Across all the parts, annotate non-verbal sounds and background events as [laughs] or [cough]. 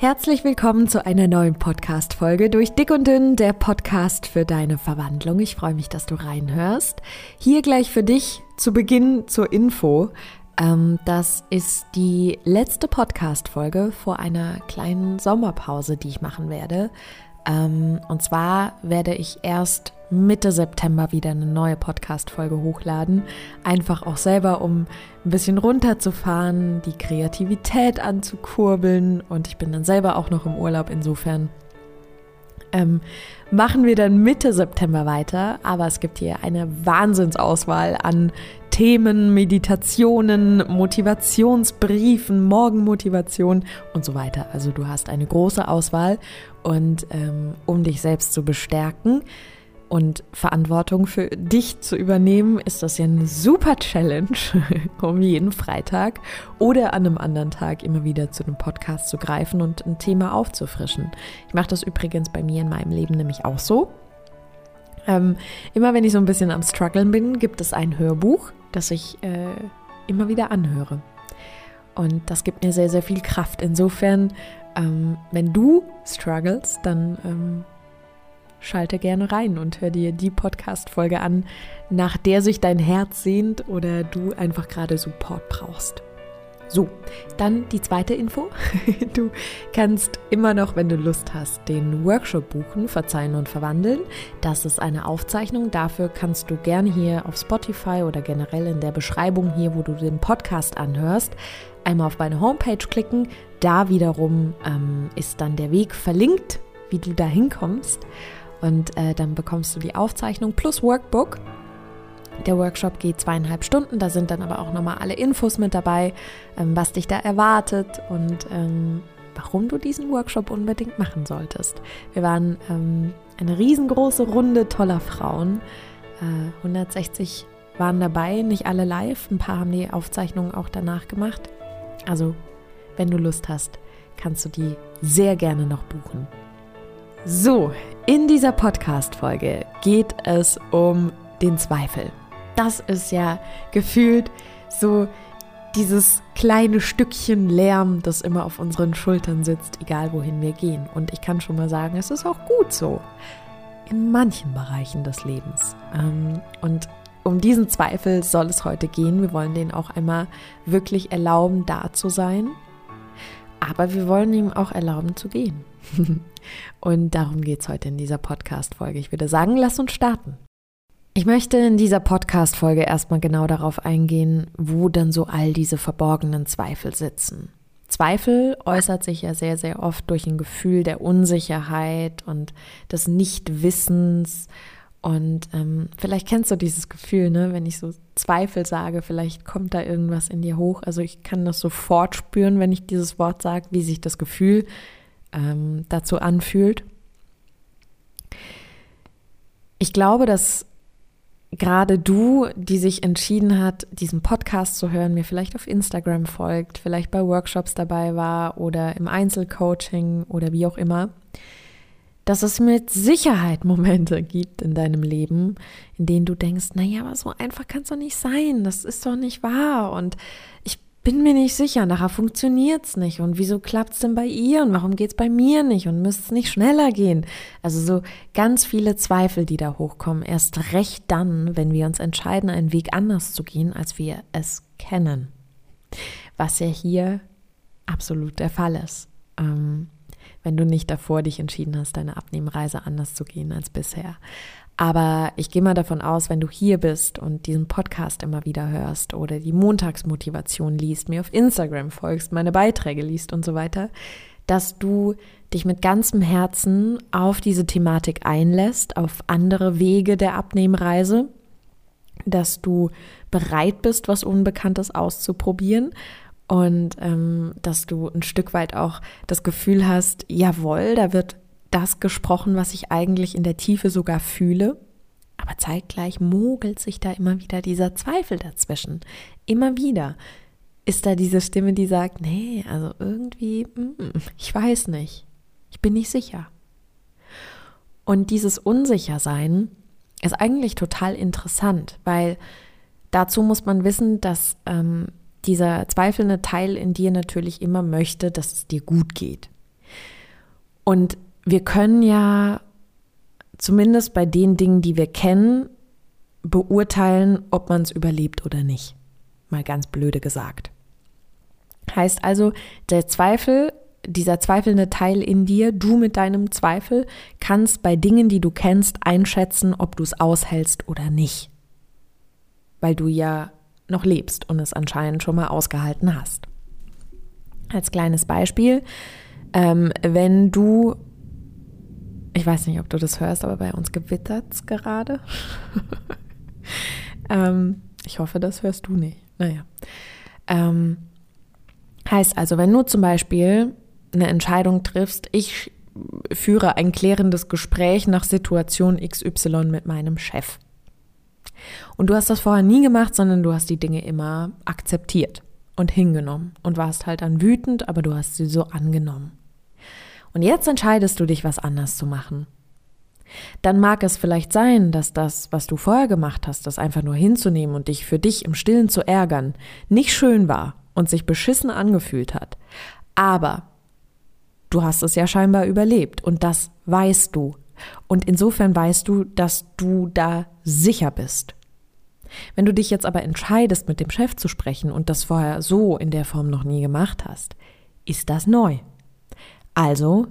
Herzlich willkommen zu einer neuen Podcast-Folge durch Dick und Dünn, der Podcast für deine Verwandlung. Ich freue mich, dass du reinhörst. Hier gleich für dich zu Beginn zur Info. Ähm, das ist die letzte Podcast-Folge vor einer kleinen Sommerpause, die ich machen werde. Ähm, und zwar werde ich erst Mitte September wieder eine neue Podcast-Folge hochladen. Einfach auch selber, um ein bisschen runterzufahren, die Kreativität anzukurbeln. Und ich bin dann selber auch noch im Urlaub. Insofern ähm, machen wir dann Mitte September weiter. Aber es gibt hier eine Wahnsinnsauswahl an Themen, Meditationen, Motivationsbriefen, Morgenmotivation und so weiter. Also du hast eine große Auswahl und ähm, um dich selbst zu bestärken und Verantwortung für dich zu übernehmen, ist das ja eine super Challenge, [laughs] um jeden Freitag oder an einem anderen Tag immer wieder zu einem Podcast zu greifen und ein Thema aufzufrischen. Ich mache das übrigens bei mir in meinem Leben nämlich auch so. Ähm, immer wenn ich so ein bisschen am Struggeln bin, gibt es ein Hörbuch, das ich äh, immer wieder anhöre. Und das gibt mir sehr, sehr viel Kraft. Insofern, ähm, wenn du struggles, dann ähm, schalte gerne rein und hör dir die Podcast-Folge an, nach der sich dein Herz sehnt oder du einfach gerade Support brauchst. So, dann die zweite Info. [laughs] Du kannst immer noch, wenn du Lust hast, den Workshop buchen, Verzeihen und Verwandeln. Das ist eine Aufzeichnung. Dafür kannst du gerne hier auf Spotify oder generell in der Beschreibung hier, wo du den Podcast anhörst, einmal auf meine Homepage klicken. Da wiederum ähm, ist dann der Weg verlinkt, wie du da hinkommst. Und äh, dann bekommst du die Aufzeichnung plus Workbook. Der Workshop geht zweieinhalb Stunden, da sind dann aber auch nochmal alle Infos mit dabei, ähm, was dich da erwartet und ähm, warum du diesen Workshop unbedingt machen solltest. Wir waren ähm, eine riesengroße Runde toller Frauen. Äh, 160 waren dabei, nicht alle live, ein paar haben die Aufzeichnungen auch danach gemacht. Also, wenn du Lust hast, kannst du die sehr gerne noch buchen. So, in dieser Podcast-Folge geht es um den Zweifel. Das ist ja gefühlt so dieses kleine Stückchen Lärm, das immer auf unseren Schultern sitzt, egal wohin wir gehen. Und ich kann schon mal sagen, es ist auch gut so. In manchen Bereichen des Lebens. Ähm, und um diesen Zweifel soll es heute gehen. Wir wollen den auch einmal wirklich erlauben, da zu sein. Aber wir wollen ihm auch erlauben zu gehen. [laughs] Und darum geht es heute in dieser Podcast-Folge. Ich würde sagen, lass uns starten. Ich möchte in dieser Podcast-Folge erstmal genau darauf eingehen, wo dann so all diese verborgenen Zweifel sitzen. Zweifel äußert sich ja sehr, sehr oft durch ein Gefühl der Unsicherheit und des Nichtwissens. Und ähm, vielleicht kennst du dieses Gefühl, ne? wenn ich so Zweifel sage, vielleicht kommt da irgendwas in dir hoch. Also ich kann das sofort spüren, wenn ich dieses Wort sage, wie sich das Gefühl ähm, dazu anfühlt. Ich glaube, dass gerade du, die sich entschieden hat, diesen Podcast zu hören, mir vielleicht auf Instagram folgt, vielleicht bei Workshops dabei war oder im Einzelcoaching oder wie auch immer, dass es mit Sicherheit Momente gibt in deinem Leben, in denen du denkst, naja, aber so einfach kann es doch nicht sein, das ist doch nicht wahr und ich bin mir nicht sicher, nachher funktioniert es nicht. Und wieso klappt es denn bei ihr? Und warum geht es bei mir nicht? Und müsste es nicht schneller gehen? Also so ganz viele Zweifel, die da hochkommen. Erst recht dann, wenn wir uns entscheiden, einen Weg anders zu gehen, als wir es kennen. Was ja hier absolut der Fall ist. Ähm, wenn du nicht davor dich entschieden hast, deine Abnehmreise anders zu gehen als bisher. Aber ich gehe mal davon aus, wenn du hier bist und diesen Podcast immer wieder hörst oder die Montagsmotivation liest, mir auf Instagram folgst, meine Beiträge liest und so weiter, dass du dich mit ganzem Herzen auf diese Thematik einlässt, auf andere Wege der Abnehmreise, dass du bereit bist, was Unbekanntes auszuprobieren und ähm, dass du ein Stück weit auch das Gefühl hast, jawohl, da wird das gesprochen, was ich eigentlich in der Tiefe sogar fühle. Aber zeitgleich mogelt sich da immer wieder dieser Zweifel dazwischen. Immer wieder ist da diese Stimme, die sagt, nee, also irgendwie, mm, ich weiß nicht, ich bin nicht sicher. Und dieses Unsichersein ist eigentlich total interessant, weil dazu muss man wissen, dass ähm, dieser zweifelnde Teil in dir natürlich immer möchte, dass es dir gut geht. Und wir können ja zumindest bei den Dingen, die wir kennen, beurteilen, ob man es überlebt oder nicht. Mal ganz blöde gesagt. Heißt also, der Zweifel, dieser zweifelnde Teil in dir, du mit deinem Zweifel, kannst bei Dingen, die du kennst, einschätzen, ob du es aushältst oder nicht. Weil du ja noch lebst und es anscheinend schon mal ausgehalten hast. Als kleines Beispiel, ähm, wenn du, ich weiß nicht, ob du das hörst, aber bei uns gewittert es gerade. [laughs] ähm, ich hoffe, das hörst du nicht. Naja. Ähm, heißt also, wenn du zum Beispiel eine Entscheidung triffst, ich führe ein klärendes Gespräch nach Situation XY mit meinem Chef. Und du hast das vorher nie gemacht, sondern du hast die Dinge immer akzeptiert und hingenommen und warst halt dann wütend, aber du hast sie so angenommen. Und jetzt entscheidest du dich, was anders zu machen. Dann mag es vielleicht sein, dass das, was du vorher gemacht hast, das einfach nur hinzunehmen und dich für dich im Stillen zu ärgern, nicht schön war und sich beschissen angefühlt hat. Aber du hast es ja scheinbar überlebt und das weißt du. Und insofern weißt du, dass du da sicher bist. Wenn du dich jetzt aber entscheidest, mit dem Chef zu sprechen und das vorher so in der Form noch nie gemacht hast, ist das neu. Also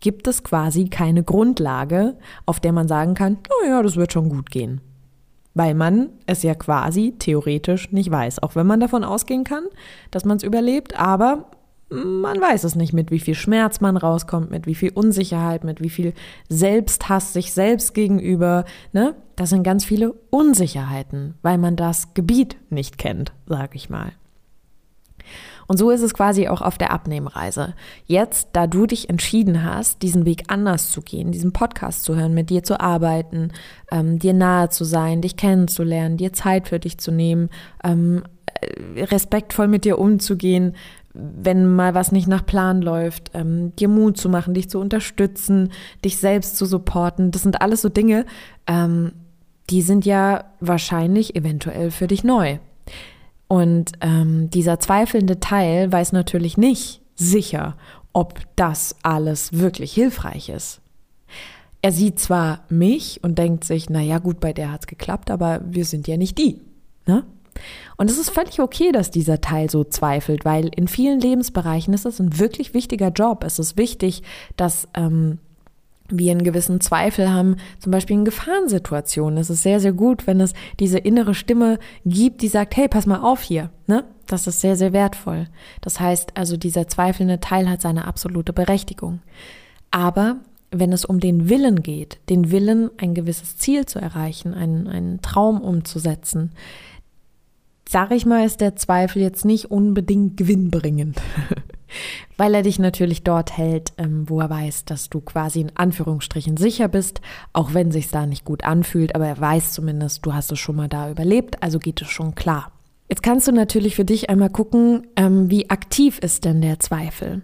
gibt es quasi keine Grundlage, auf der man sagen kann, oh ja, das wird schon gut gehen. Weil man es ja quasi theoretisch nicht weiß, auch wenn man davon ausgehen kann, dass man es überlebt, aber man weiß es nicht, mit wie viel Schmerz man rauskommt, mit wie viel Unsicherheit, mit wie viel Selbsthass sich selbst gegenüber. Ne? Das sind ganz viele Unsicherheiten, weil man das Gebiet nicht kennt, sag ich mal. Und so ist es quasi auch auf der Abnehmreise. Jetzt, da du dich entschieden hast, diesen Weg anders zu gehen, diesen Podcast zu hören, mit dir zu arbeiten, ähm, dir nahe zu sein, dich kennenzulernen, dir Zeit für dich zu nehmen, ähm, äh, respektvoll mit dir umzugehen, wenn mal was nicht nach Plan läuft, ähm, dir Mut zu machen, dich zu unterstützen, dich selbst zu supporten. Das sind alles so Dinge, ähm, die sind ja wahrscheinlich eventuell für dich neu. Und ähm, dieser zweifelnde Teil weiß natürlich nicht sicher, ob das alles wirklich hilfreich ist. Er sieht zwar mich und denkt sich, na ja, gut, bei der hat's geklappt, aber wir sind ja nicht die. Ne? Und es ist völlig okay, dass dieser Teil so zweifelt, weil in vielen Lebensbereichen ist es ein wirklich wichtiger Job. Es ist wichtig, dass ähm, wir einen gewissen Zweifel haben, zum Beispiel in Gefahrensituationen. Es ist sehr, sehr gut, wenn es diese innere Stimme gibt, die sagt, hey, pass mal auf hier, ne? Das ist sehr, sehr wertvoll. Das heißt also, dieser zweifelnde Teil hat seine absolute Berechtigung. Aber wenn es um den Willen geht, den Willen, ein gewisses Ziel zu erreichen, einen, einen Traum umzusetzen, sag ich mal, ist der Zweifel jetzt nicht unbedingt gewinnbringend. [laughs] Weil er dich natürlich dort hält, ähm, wo er weiß, dass du quasi in Anführungsstrichen sicher bist, auch wenn sich's da nicht gut anfühlt, aber er weiß zumindest, du hast es schon mal da überlebt, also geht es schon klar. Jetzt kannst du natürlich für dich einmal gucken, ähm, wie aktiv ist denn der Zweifel?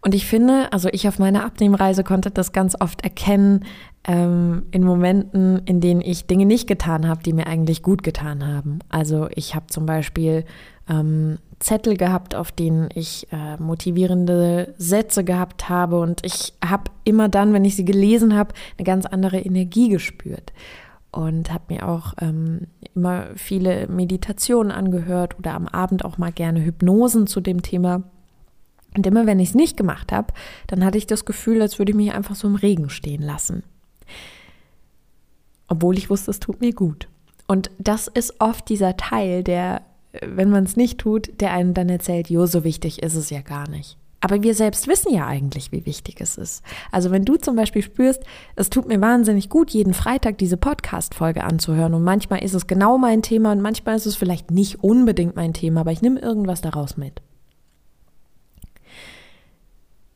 Und ich finde, also ich auf meiner Abnehmreise konnte das ganz oft erkennen, ähm, in Momenten, in denen ich Dinge nicht getan habe, die mir eigentlich gut getan haben. Also ich habe zum Beispiel ähm, Zettel gehabt, auf denen ich äh, motivierende Sätze gehabt habe und ich habe immer dann, wenn ich sie gelesen habe, eine ganz andere Energie gespürt und habe mir auch ähm, immer viele Meditationen angehört oder am Abend auch mal gerne Hypnosen zu dem Thema. Und immer wenn ich es nicht gemacht habe, dann hatte ich das Gefühl, als würde ich mich einfach so im Regen stehen lassen. Obwohl ich wusste, es tut mir gut. Und das ist oft dieser Teil, der wenn man es nicht tut, der einem dann erzählt, jo, so wichtig ist es ja gar nicht. Aber wir selbst wissen ja eigentlich, wie wichtig es ist. Also wenn du zum Beispiel spürst, es tut mir wahnsinnig gut, jeden Freitag diese Podcast-Folge anzuhören und manchmal ist es genau mein Thema und manchmal ist es vielleicht nicht unbedingt mein Thema, aber ich nehme irgendwas daraus mit.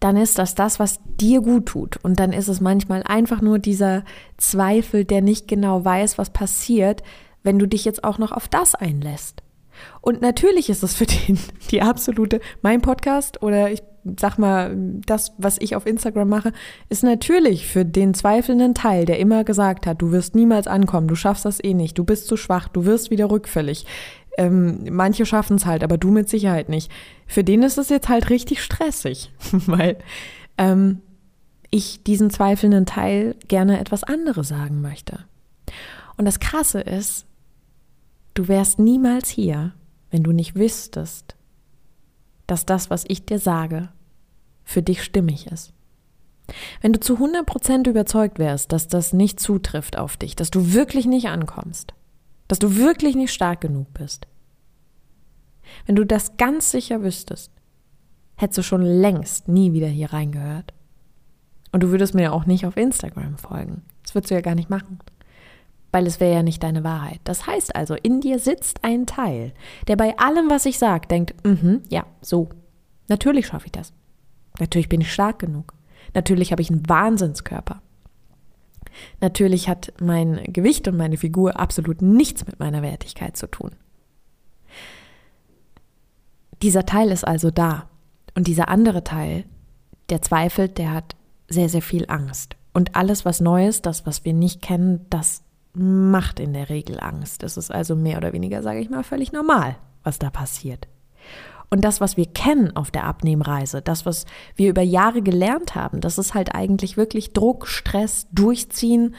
Dann ist das das, was dir gut tut. Und dann ist es manchmal einfach nur dieser Zweifel, der nicht genau weiß, was passiert, wenn du dich jetzt auch noch auf das einlässt. Und natürlich ist es für den [laughs] die absolute, mein Podcast oder ich sag mal, das, was ich auf Instagram mache, ist natürlich für den zweifelnden Teil, der immer gesagt hat, du wirst niemals ankommen, du schaffst das eh nicht, du bist zu schwach, du wirst wieder rückfällig. Ähm, manche schaffen es halt, aber du mit Sicherheit nicht. Für den ist es jetzt halt richtig stressig, [laughs] weil ähm, ich diesen zweifelnden Teil gerne etwas anderes sagen möchte. Und das Krasse ist, du wärst niemals hier, wenn du nicht wüsstest, dass das, was ich dir sage, für dich stimmig ist. Wenn du zu 100% überzeugt wärst, dass das nicht zutrifft auf dich, dass du wirklich nicht ankommst, dass du wirklich nicht stark genug bist, wenn du das ganz sicher wüsstest, hättest du schon längst nie wieder hier reingehört. Und du würdest mir auch nicht auf Instagram folgen. Das würdest du ja gar nicht machen. Weil es wäre ja nicht deine Wahrheit. Das heißt also, in dir sitzt ein Teil, der bei allem, was ich sage, denkt, mhm, ja, so. Natürlich schaffe ich das. Natürlich bin ich stark genug. Natürlich habe ich einen Wahnsinnskörper. Natürlich hat mein Gewicht und meine Figur absolut nichts mit meiner Wertigkeit zu tun. Dieser Teil ist also da. Und dieser andere Teil, der zweifelt, der hat sehr, sehr viel Angst. Und alles, was Neues, das, was wir nicht kennen, das macht in der Regel Angst. Das ist also mehr oder weniger, sage ich mal, völlig normal, was da passiert. Und das, was wir kennen auf der Abnehmreise, das, was wir über Jahre gelernt haben, das ist halt eigentlich wirklich Druck, Stress, Durchziehen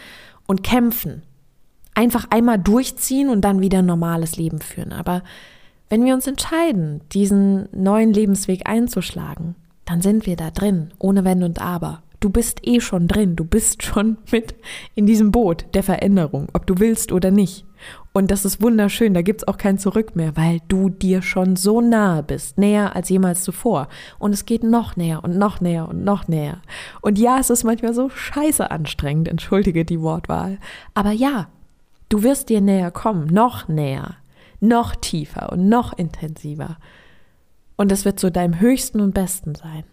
und Kämpfen. Einfach einmal durchziehen und dann wieder ein normales Leben führen. Aber wenn wir uns entscheiden, diesen neuen Lebensweg einzuschlagen, dann sind wir da drin, ohne Wenn und Aber. Du bist eh schon drin, du bist schon [laughs] mit in diesem Boot der Veränderung, ob du willst oder nicht. Und das ist wunderschön, da gibt's auch kein Zurück mehr, weil du dir schon so nahe bist, näher als jemals zuvor. Und es geht noch näher und noch näher und noch näher. Und ja, es ist manchmal so scheiße anstrengend, entschuldige die Wortwahl. Aber ja, du wirst dir näher kommen, noch näher, noch tiefer und noch intensiver. Und es wird zu deinem höchsten und besten sein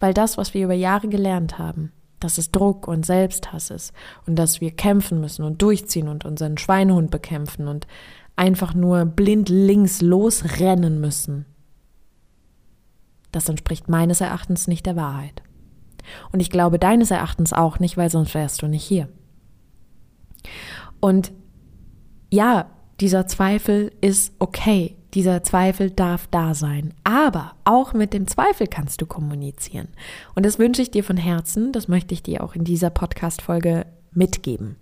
weil das, was wir über Jahre gelernt haben, dass es Druck und Selbsthass ist und dass wir kämpfen müssen und durchziehen und unseren Schweinehund bekämpfen und einfach nur blind links losrennen müssen, das entspricht meines Erachtens nicht der Wahrheit. Und ich glaube deines Erachtens auch nicht, weil sonst wärst du nicht hier. Und ja, dieser Zweifel ist okay. Dieser Zweifel darf da sein. Aber auch mit dem Zweifel kannst du kommunizieren. Und das wünsche ich dir von Herzen. Das möchte ich dir auch in dieser Podcast-Folge mitgeben.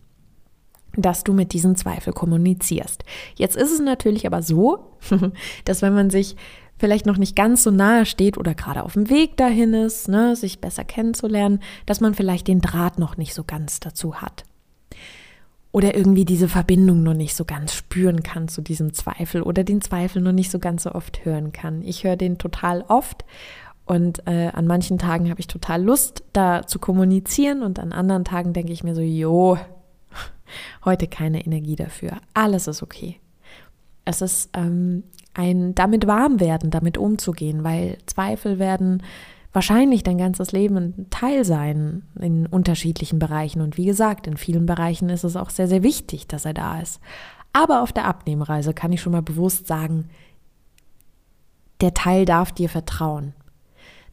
Dass du mit diesem Zweifel kommunizierst. Jetzt ist es natürlich aber so, [laughs] dass wenn man sich vielleicht noch nicht ganz so nahe steht oder gerade auf dem Weg dahin ist, ne, sich besser kennenzulernen, dass man vielleicht den Draht noch nicht so ganz dazu hat oder irgendwie diese Verbindung noch nicht so ganz spüren kann zu diesem Zweifel oder den Zweifel noch nicht so ganz so oft hören kann. Ich höre den total oft und äh, an manchen Tagen habe ich total Lust, da zu kommunizieren und an anderen Tagen denke ich mir so, jo, [laughs] heute keine Energie dafür. Alles ist okay. Es ist ähm, ein damit warm werden, damit umzugehen, weil Zweifel werden wahrscheinlich dein ganzes Leben ein Teil sein in unterschiedlichen Bereichen. Und wie gesagt, in vielen Bereichen ist es auch sehr, sehr wichtig, dass er da ist. Aber auf der Abnehmreise kann ich schon mal bewusst sagen, der Teil darf dir vertrauen.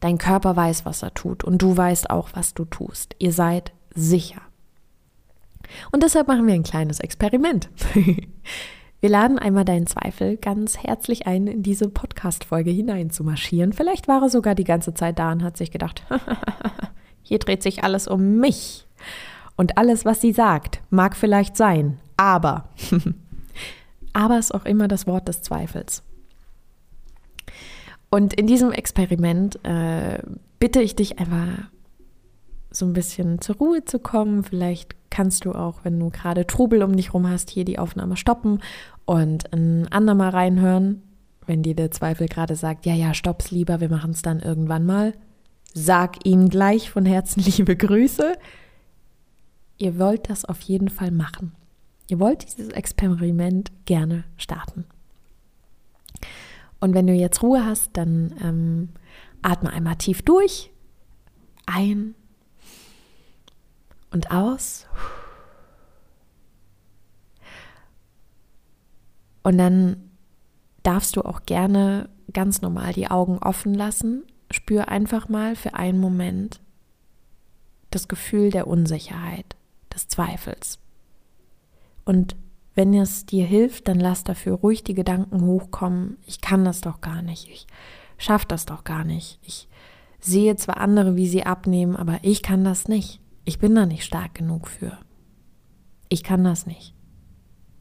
Dein Körper weiß, was er tut und du weißt auch, was du tust. Ihr seid sicher. Und deshalb machen wir ein kleines Experiment. [laughs] Wir laden einmal deinen Zweifel ganz herzlich ein, in diese Podcast-Folge hineinzumarschieren. Vielleicht war er sogar die ganze Zeit da und hat sich gedacht, [laughs] hier dreht sich alles um mich. Und alles, was sie sagt, mag vielleicht sein, aber. [laughs] aber ist auch immer das Wort des Zweifels. Und in diesem Experiment äh, bitte ich dich einfach so ein bisschen zur Ruhe zu kommen. Vielleicht kannst du auch, wenn du gerade Trubel um dich rum hast, hier die Aufnahme stoppen und ein andermal reinhören. Wenn dir der Zweifel gerade sagt, ja, ja, stopp's lieber, wir machen es dann irgendwann mal. Sag ihm gleich von Herzen [laughs] liebe Grüße. Ihr wollt das auf jeden Fall machen. Ihr wollt dieses Experiment gerne starten. Und wenn du jetzt Ruhe hast, dann ähm, atme einmal tief durch. Ein und aus. Und dann darfst du auch gerne ganz normal die Augen offen lassen. Spür einfach mal für einen Moment das Gefühl der Unsicherheit, des Zweifels. Und wenn es dir hilft, dann lass dafür ruhig die Gedanken hochkommen, ich kann das doch gar nicht, ich schaffe das doch gar nicht, ich sehe zwar andere, wie sie abnehmen, aber ich kann das nicht. Ich bin da nicht stark genug für. Ich kann das nicht.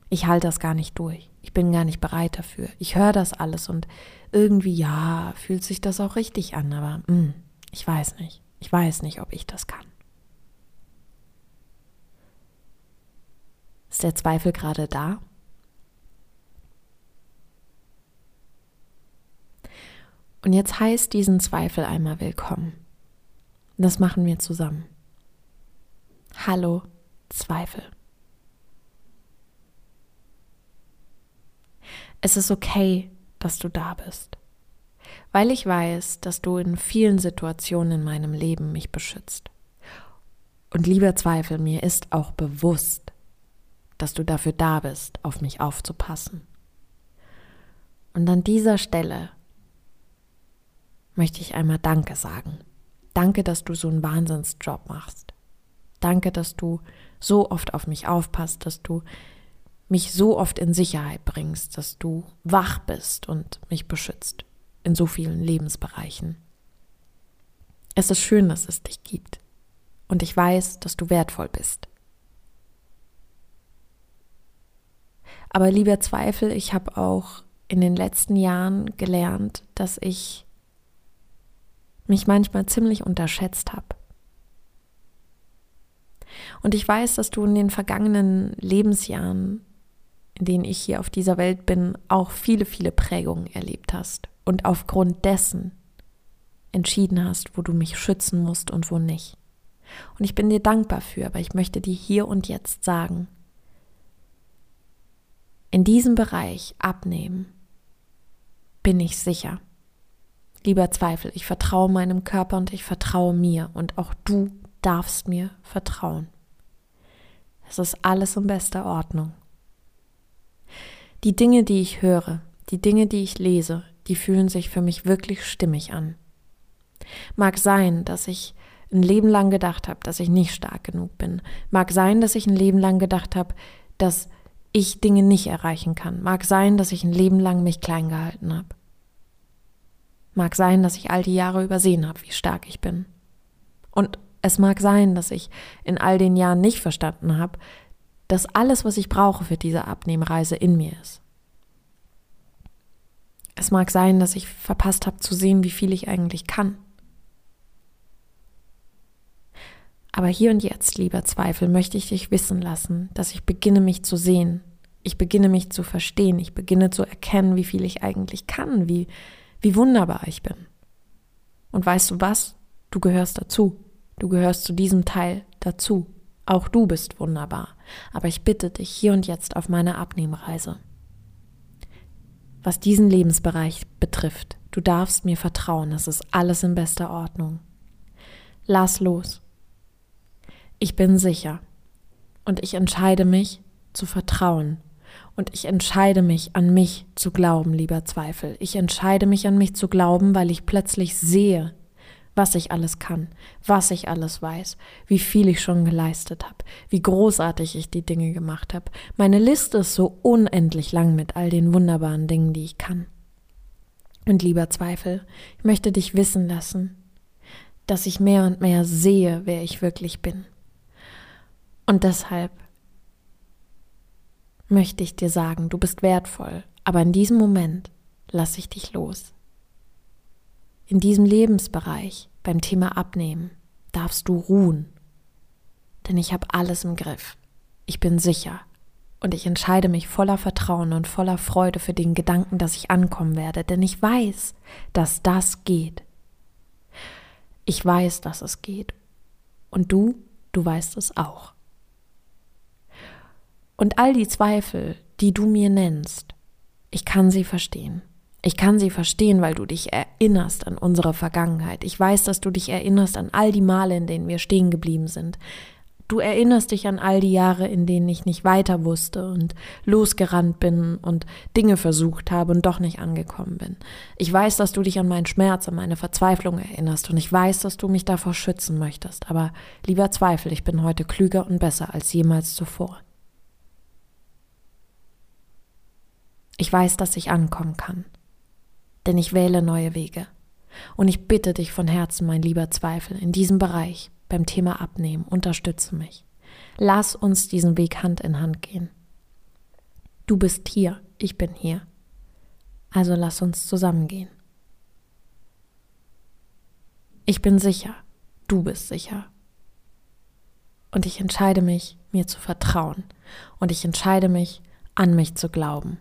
Ich halte das gar nicht durch. Ich bin gar nicht bereit dafür. Ich höre das alles und irgendwie, ja, fühlt sich das auch richtig an, aber mh, hm, ich weiß nicht. Ich weiß nicht, ob ich das kann. Ist der Zweifel gerade da? Und jetzt heißt diesen Zweifel einmal willkommen. Das machen wir zusammen. Hallo, Zweifel. Es ist okay, dass du da bist, weil ich weiß, dass du in vielen Situationen in meinem Leben mich beschützt. Und lieber Zweifel, mir ist auch bewusst, dass du dafür da bist, auf mich aufzupassen. Und an dieser Stelle möchte ich einmal Danke sagen. Danke, dass du so einen Wahnsinnsjob machst. Danke, dass du so oft auf mich aufpasst, dass du mich so oft in Sicherheit bringst, dass du wach bist und mich beschützt in so vielen Lebensbereichen. Es ist schön, dass es dich gibt und ich weiß, dass du wertvoll bist. Aber lieber Zweifel, ich habe auch in den letzten Jahren gelernt, dass ich mich manchmal ziemlich unterschätzt habe. Und ich weiß, dass du in den vergangenen Lebensjahren, in denen ich hier auf dieser Welt bin, auch viele, viele Prägungen erlebt hast und aufgrund dessen entschieden hast, wo du mich schützen musst und wo nicht. Und ich bin dir dankbar für, aber ich möchte dir hier und jetzt sagen, in diesem Bereich abnehmen, bin ich sicher. Lieber Zweifel, ich vertraue meinem Körper und ich vertraue mir und auch du darfst mir vertrauen. Es ist alles in bester Ordnung. Die Dinge, die ich höre, die Dinge, die ich lese, die fühlen sich für mich wirklich stimmig an. Mag sein, dass ich ein Leben lang gedacht habe, dass ich nicht stark genug bin. Mag sein, dass ich ein Leben lang gedacht habe, dass ich Dinge nicht erreichen kann. Mag sein, dass ich ein Leben lang mich klein gehalten habe. Mag sein, dass ich all die Jahre übersehen habe, wie stark ich bin. Und es mag sein, dass ich in all den Jahren nicht verstanden habe, dass alles, was ich brauche für diese Abnehmreise in mir ist. Es mag sein, dass ich verpasst habe zu sehen, wie viel ich eigentlich kann. Aber hier und jetzt, lieber Zweifel, möchte ich dich wissen lassen, dass ich beginne mich zu sehen. Ich beginne mich zu verstehen. Ich beginne zu erkennen, wie viel ich eigentlich kann, wie, wie wunderbar ich bin. Und weißt du was? Du gehörst dazu. Du gehörst zu diesem Teil dazu. Auch du bist wunderbar. Aber ich bitte dich hier und jetzt auf meine Abnehmreise. Was diesen Lebensbereich betrifft, du darfst mir vertrauen, es ist alles in bester Ordnung. Lass los. Ich bin sicher und ich entscheide mich zu vertrauen und ich entscheide mich an mich zu glauben, lieber Zweifel. Ich entscheide mich an mich zu glauben, weil ich plötzlich sehe, was ich alles kann, was ich alles weiß, wie viel ich schon geleistet habe, wie großartig ich die Dinge gemacht habe. Meine Liste ist so unendlich lang mit all den wunderbaren Dingen, die ich kann. Und lieber Zweifel, ich möchte dich wissen lassen, dass ich mehr und mehr sehe, wer ich wirklich bin. Und deshalb möchte ich dir sagen, du bist wertvoll, aber in diesem Moment lasse ich dich los. In diesem Lebensbereich beim Thema Abnehmen darfst du ruhen, denn ich habe alles im Griff. Ich bin sicher und ich entscheide mich voller Vertrauen und voller Freude für den Gedanken, dass ich ankommen werde, denn ich weiß, dass das geht. Ich weiß, dass es geht. Und du, du weißt es auch. Und all die Zweifel, die du mir nennst, ich kann sie verstehen. Ich kann sie verstehen, weil du dich erinnerst an unsere Vergangenheit. Ich weiß, dass du dich erinnerst an all die Male, in denen wir stehen geblieben sind. Du erinnerst dich an all die Jahre, in denen ich nicht weiter wusste und losgerannt bin und Dinge versucht habe und doch nicht angekommen bin. Ich weiß, dass du dich an meinen Schmerz, an meine Verzweiflung erinnerst und ich weiß, dass du mich davor schützen möchtest. Aber lieber Zweifel, ich bin heute klüger und besser als jemals zuvor. Ich weiß, dass ich ankommen kann, denn ich wähle neue Wege. Und ich bitte dich von Herzen, mein lieber Zweifel, in diesem Bereich beim Thema Abnehmen, unterstütze mich. Lass uns diesen Weg Hand in Hand gehen. Du bist hier, ich bin hier. Also lass uns zusammengehen. Ich bin sicher, du bist sicher. Und ich entscheide mich, mir zu vertrauen. Und ich entscheide mich, an mich zu glauben.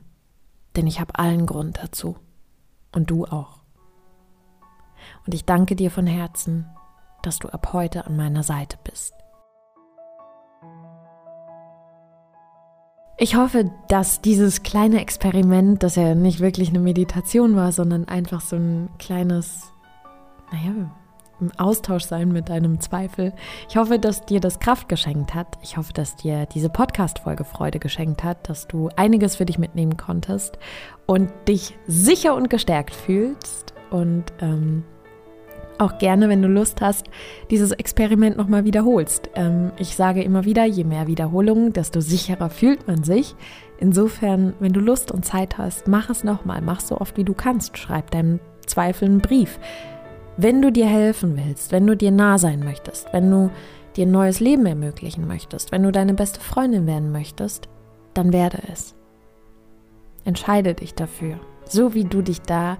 Denn ich habe allen Grund dazu. Und du auch. Und ich danke dir von Herzen, dass du ab heute an meiner Seite bist. Ich hoffe, dass dieses kleine Experiment, das ja nicht wirklich eine Meditation war, sondern einfach so ein kleines, naja, im Austausch sein mit deinem Zweifel. Ich hoffe, dass dir das Kraft geschenkt hat. Ich hoffe, dass dir diese Podcast-Folge Freude geschenkt hat, dass du einiges für dich mitnehmen konntest und dich sicher und gestärkt fühlst. Und ähm, auch gerne, wenn du Lust hast, dieses Experiment nochmal wiederholst. Ähm, ich sage immer wieder, je mehr Wiederholungen, desto sicherer fühlt man sich. Insofern, wenn du Lust und Zeit hast, mach es nochmal. Mach so oft, wie du kannst. Schreib deinem Zweifel einen Brief. Wenn du dir helfen willst, wenn du dir nah sein möchtest, wenn du dir ein neues Leben ermöglichen möchtest, wenn du deine beste Freundin werden möchtest, dann werde es. Entscheide dich dafür. So wie du dich da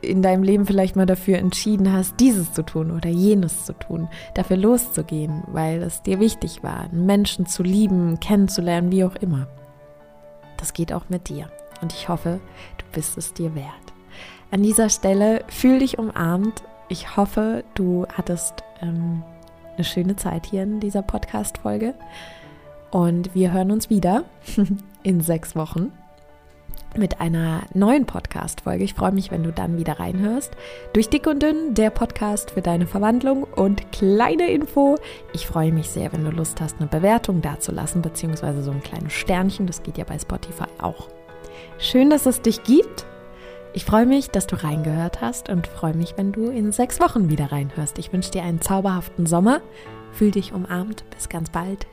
in deinem Leben vielleicht mal dafür entschieden hast, dieses zu tun oder jenes zu tun, dafür loszugehen, weil es dir wichtig war, Menschen zu lieben, kennenzulernen, wie auch immer. Das geht auch mit dir. Und ich hoffe, du bist es dir wert. An dieser Stelle fühl dich umarmt. Ich hoffe, du hattest ähm, eine schöne Zeit hier in dieser Podcast-Folge. Und wir hören uns wieder [laughs] in sechs Wochen mit einer neuen Podcast-Folge. Ich freue mich, wenn du dann wieder reinhörst. Durch Dick und Dünn, der Podcast für deine Verwandlung. Und kleine Info: Ich freue mich sehr, wenn du Lust hast, eine Bewertung dazulassen, beziehungsweise so ein kleines Sternchen. Das geht ja bei Spotify auch. Schön, dass es dich gibt. Ich freue mich, dass du reingehört hast und freue mich, wenn du in sechs Wochen wieder reinhörst. Ich wünsche dir einen zauberhaften Sommer. Fühl dich umarmt. Bis ganz bald.